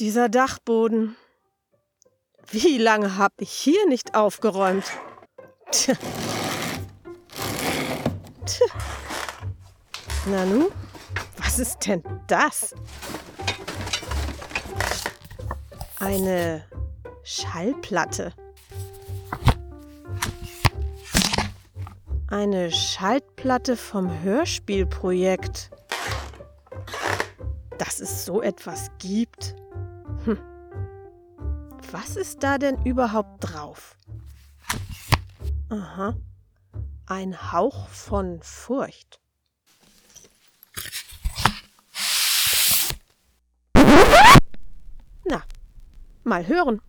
dieser Dachboden. Wie lange habe ich hier nicht aufgeräumt? Tja. Tja. Nanu, was ist denn das? Eine Schallplatte. Eine Schallplatte vom Hörspielprojekt. Dass es so etwas gibt. Hm. Was ist da denn überhaupt drauf? Aha. Ein Hauch von Furcht. Na, mal hören.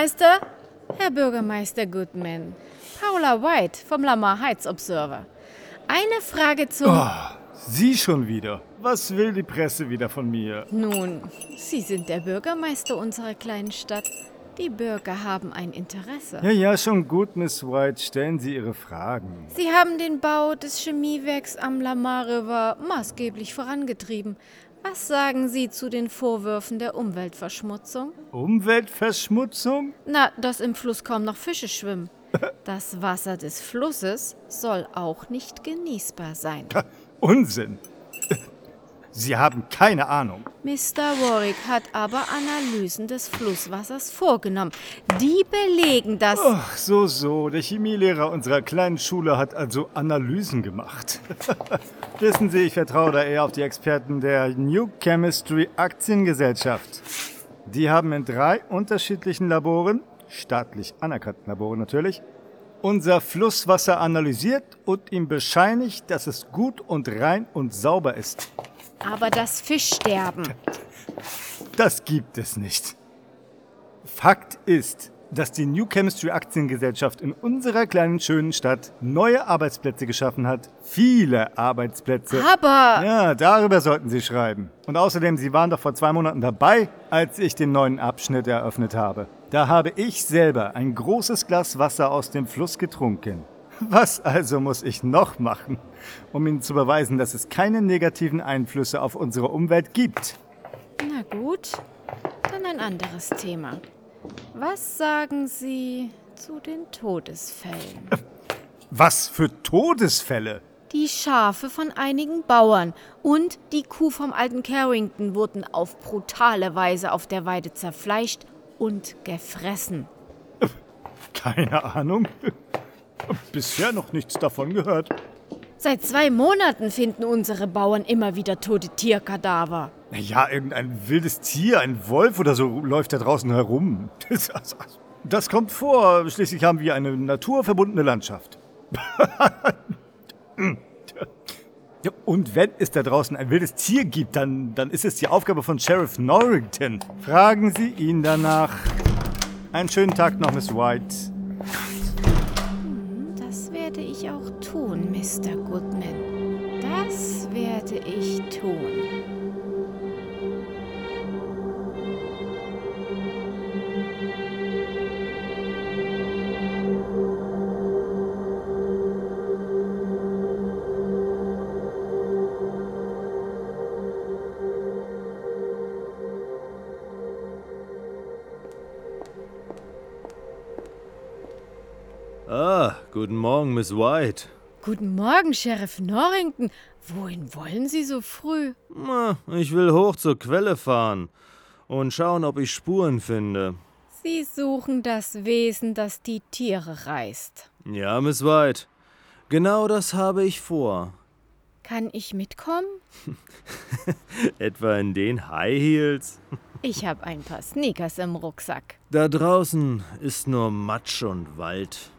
Bürgermeister, Herr Bürgermeister Goodman, Paula White vom Lamar Heights Observer. Eine Frage zum. Oh, Sie schon wieder. Was will die Presse wieder von mir? Nun, Sie sind der Bürgermeister unserer kleinen Stadt. Die Bürger haben ein Interesse. Ja, ja, schon gut, Miss White. Stellen Sie Ihre Fragen. Sie haben den Bau des Chemiewerks am Lamar River maßgeblich vorangetrieben. Was sagen Sie zu den Vorwürfen der Umweltverschmutzung? Umweltverschmutzung? Na, dass im Fluss kaum noch Fische schwimmen. Das Wasser des Flusses soll auch nicht genießbar sein. Unsinn. Sie haben keine Ahnung. Mr. Warwick hat aber Analysen des Flusswassers vorgenommen. Die belegen, dass. Ach, so, so. Der Chemielehrer unserer kleinen Schule hat also Analysen gemacht. Wissen Sie, ich vertraue da eher auf die Experten der New Chemistry Aktiengesellschaft. Die haben in drei unterschiedlichen Laboren, staatlich anerkannten Laboren natürlich, unser Flusswasser analysiert und ihm bescheinigt, dass es gut und rein und sauber ist. Aber das Fischsterben. Das gibt es nicht. Fakt ist, dass die New Chemistry Aktiengesellschaft in unserer kleinen schönen Stadt neue Arbeitsplätze geschaffen hat. Viele Arbeitsplätze. Aber. Ja, darüber sollten Sie schreiben. Und außerdem, Sie waren doch vor zwei Monaten dabei, als ich den neuen Abschnitt eröffnet habe. Da habe ich selber ein großes Glas Wasser aus dem Fluss getrunken. Was also muss ich noch machen, um Ihnen zu beweisen, dass es keine negativen Einflüsse auf unsere Umwelt gibt? Na gut, dann ein anderes Thema. Was sagen Sie zu den Todesfällen? Was für Todesfälle? Die Schafe von einigen Bauern und die Kuh vom alten Carrington wurden auf brutale Weise auf der Weide zerfleischt und gefressen. Keine Ahnung. Bisher noch nichts davon gehört. Seit zwei Monaten finden unsere Bauern immer wieder tote Tierkadaver. Ja, irgendein wildes Tier, ein Wolf oder so läuft da draußen herum. Das, das kommt vor. Schließlich haben wir eine naturverbundene Landschaft. Und wenn es da draußen ein wildes Tier gibt, dann, dann ist es die Aufgabe von Sheriff Norrington. Fragen Sie ihn danach. Einen schönen Tag noch, Miss White. Mr. Goodman. Das werde ich tun. Ah, guten Morgen, Miss White. Guten Morgen, Sheriff Norrington. Wohin wollen Sie so früh? Na, Ich will hoch zur Quelle fahren und schauen, ob ich Spuren finde. Sie suchen das Wesen, das die Tiere reißt. Ja, Miss White. Genau das habe ich vor. Kann ich mitkommen? Etwa in den High Heels? Ich habe ein paar Sneakers im Rucksack. Da draußen ist nur Matsch und Wald.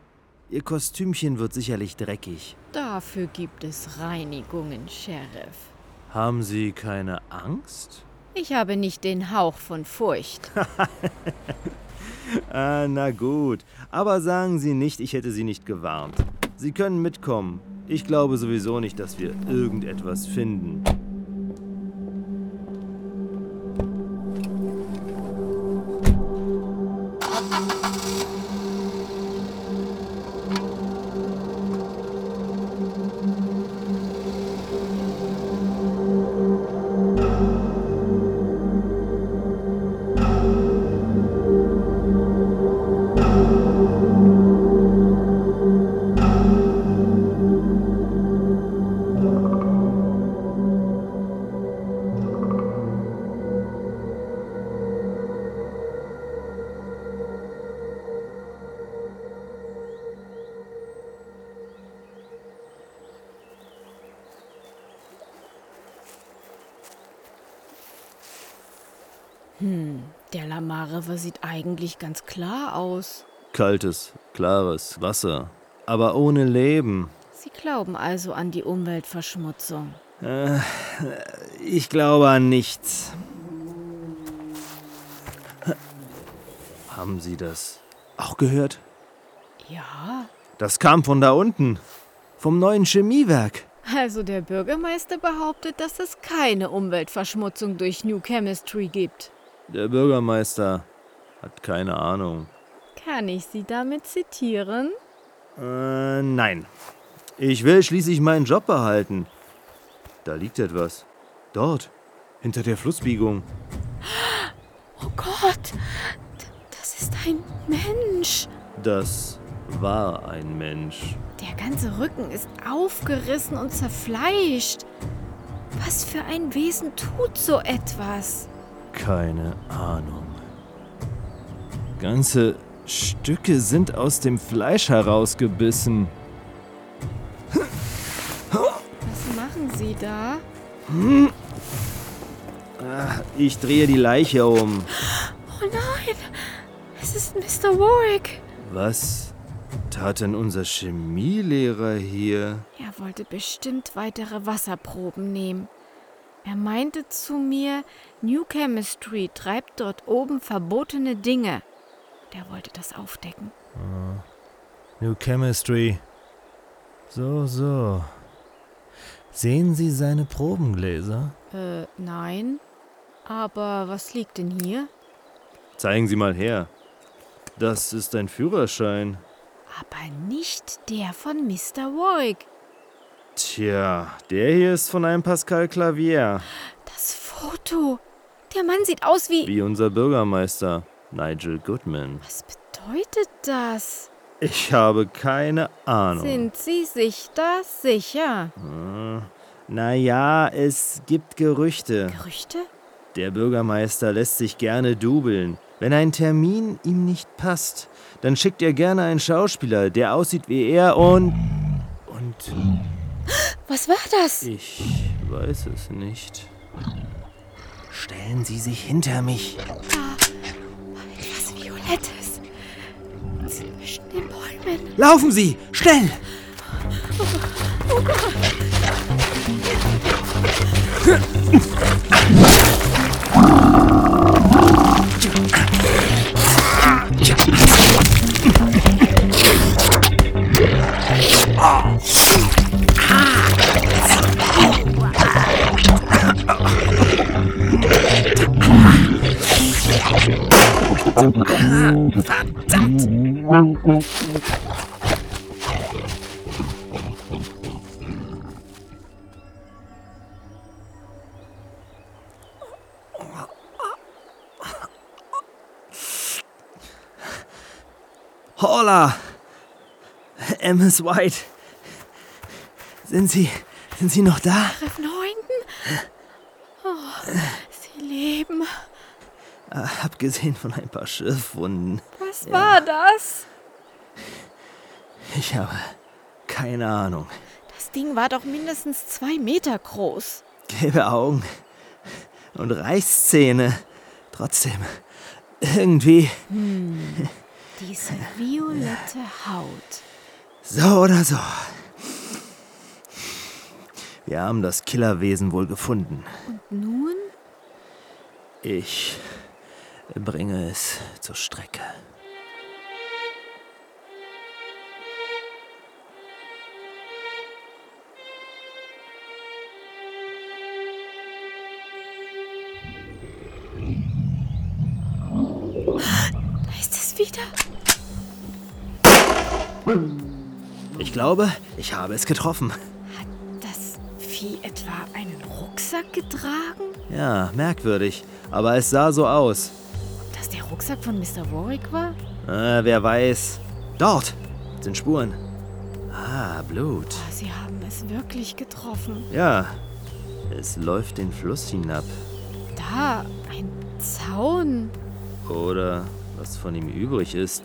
Ihr Kostümchen wird sicherlich dreckig. Dafür gibt es Reinigungen, Sheriff. Haben Sie keine Angst? Ich habe nicht den Hauch von Furcht. Ah, na gut. Aber sagen Sie nicht, ich hätte Sie nicht gewarnt. Sie können mitkommen. Ich glaube sowieso nicht, dass wir irgendetwas finden. River sieht eigentlich ganz klar aus. Kaltes, klares Wasser. Aber ohne Leben. Sie glauben also an die Umweltverschmutzung. Ich glaube an nichts. Haben Sie das auch gehört? Ja, Das kam von da unten. Vom neuen Chemiewerk. also der Bürgermeister behauptet, dass es keine Umweltverschmutzung durch New Chemistry gibt. Der Bürgermeister hat keine Ahnung. Kann ich Sie damit zitieren? Äh, nein. Ich will schließlich meinen Job behalten. Da liegt etwas. Dort. Hinter der Flussbiegung. Oh Gott, das ist ein Mensch. Das war ein Mensch. Der ganze Rücken ist aufgerissen und zerfleischt. Was für ein Wesen tut so etwas? Keine Ahnung. Ganze Stücke sind aus dem Fleisch herausgebissen. Was machen Sie da? Ich drehe die Leiche um. Oh nein, es ist Mr. Warwick. Was tat denn unser Chemielehrer hier? Er wollte bestimmt weitere Wasserproben nehmen. Er meinte zu mir, New Chemistry treibt dort oben verbotene Dinge. Der wollte das aufdecken. New Chemistry. So, so. Sehen Sie seine Probengläser? Äh, nein. Aber was liegt denn hier? Zeigen Sie mal her. Das ist ein Führerschein. Aber nicht der von Mr. Warwick. Tja, der hier ist von einem Pascal Clavier. Das Foto. Der Mann sieht aus wie. Wie unser Bürgermeister, Nigel Goodman. Was bedeutet das? Ich habe keine Ahnung. Sind Sie sich da sicher? Naja, es gibt Gerüchte. Gerüchte? Der Bürgermeister lässt sich gerne dubeln. Wenn ein Termin ihm nicht passt, dann schickt er gerne einen Schauspieler, der aussieht wie er und. Und Was war das? ich weiß es nicht. Stellen Sie sich hinter mich. Was Violettes. Zwischen den Bäumen. Laufen Sie! Schnell! Hola! Ms. White. Sind Sie. Sind Sie noch da? Freunden? Oh, sie leben. Abgesehen von ein paar Schürfwunden. Was war das? Ich habe Keine Ahnung. Das Ding war doch mindestens zwei Meter groß. Gelbe Augen und Reißzähne. Trotzdem, irgendwie. Diese violette Haut. So oder so. Wir haben das Killerwesen wohl gefunden. Nun? Ich bringe es zur Strecke. Wieder. Ich glaube, ich habe es getroffen. Das Vieh etwa einen Rucksack getragen? Ja, merkwürdig. Aber es sah so aus. Ob das der Rucksack von Mr. Warwick war? Äh, wer weiß. Dort sind Spuren. Ah, Blut. Ah, Sie haben es wirklich getroffen. Ja, es läuft den Fluss hinab. Da, ein Zaun. Oder was von ihm übrig ist.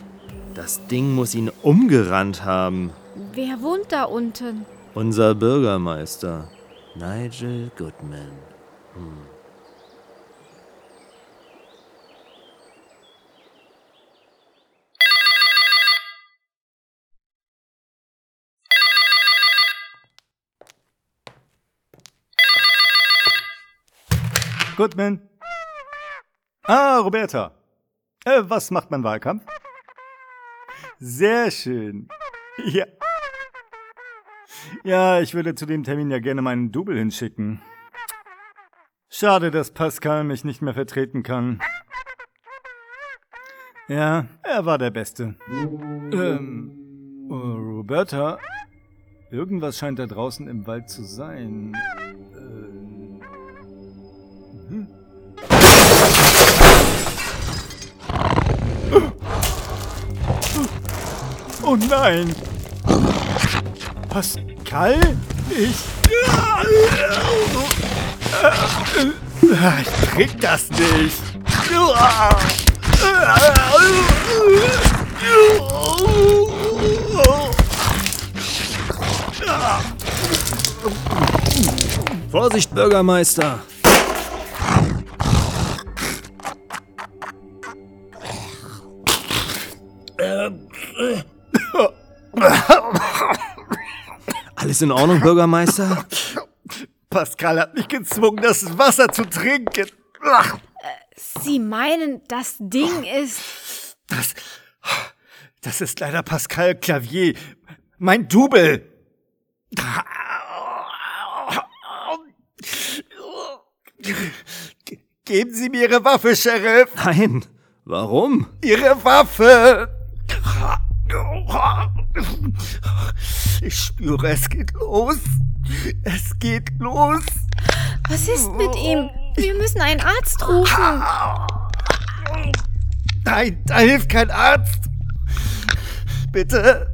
Das Ding muss ihn umgerannt haben. Wer wohnt da unten? Unser Bürgermeister, Nigel Goodman. Goodman. Ah, Roberta. Äh, was macht man Wahlkampf? Sehr schön. Ja. Ja, ich würde zu dem Termin ja gerne meinen Double hinschicken. Schade, dass Pascal mich nicht mehr vertreten kann. Ja, er war der Beste. Ähm, äh, Roberta, irgendwas scheint da draußen im Wald zu sein. Oh nein! Pascal? Ich. Ich krieg das nicht! Vorsicht, Bürgermeister! Alles in Ordnung, Bürgermeister? Pascal hat mich gezwungen, das Wasser zu trinken. Sie meinen, das Ding ist. Das. Das ist leider Pascal Clavier. Mein Double. Ge- Geben Sie mir Ihre Waffe, Sheriff. Nein. Warum? Ihre Waffe. Ich spüre, es geht los. Es geht los. Was ist mit ihm? Wir müssen einen Arzt rufen. Nein, da hilft kein Arzt. Bitte,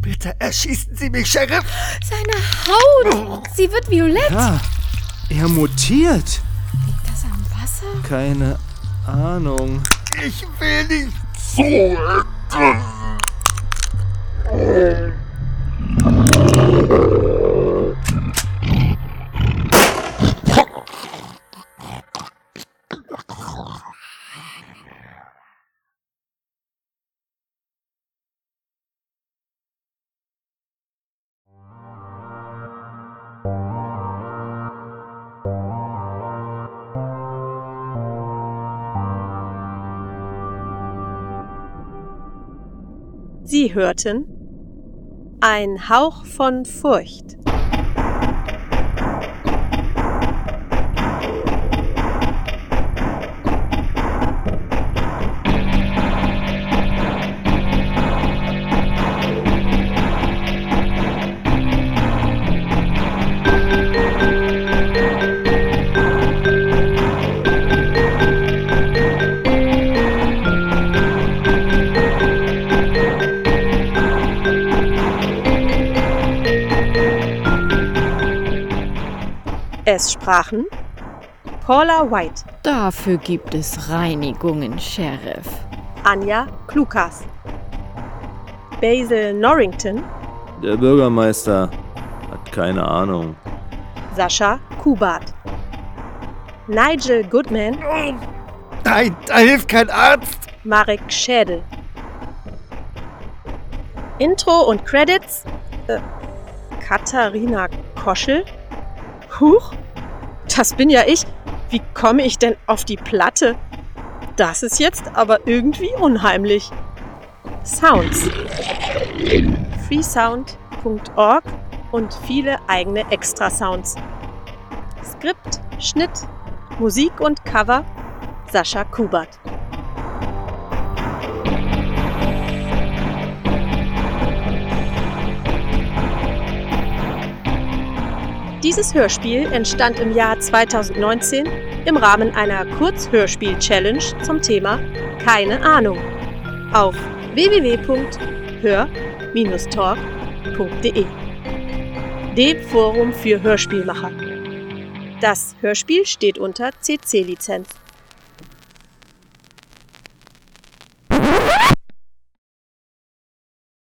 bitte erschießen Sie mich, Sheriff. Seine Haut. Sie wird violett. Ja, er mutiert. Liegt das am Wasser? Keine Ahnung. Ich will nicht. Sie hörten Ein Hauch von Furcht. Es sprachen Paula White, Dafür gibt es Reinigungen, Sheriff. Anja Klukas, Basil Norrington, Der Bürgermeister hat keine Ahnung. Sascha Kubat. Nigel Goodman, Nein, da hilft kein Arzt. Marek Schädel. Intro und Credits äh, Katharina Koschel. Huch, das bin ja ich. Wie komme ich denn auf die Platte? Das ist jetzt aber irgendwie unheimlich. Sounds. freesound.org und viele eigene Extra-Sounds. Skript, Schnitt, Musik und Cover Sascha Kubat. Dieses Hörspiel entstand im Jahr 2019 im Rahmen einer Kurzhörspiel-Challenge zum Thema Keine Ahnung auf www.hör-talk.de, dem Forum für Hörspielmacher. Das Hörspiel steht unter CC-Lizenz.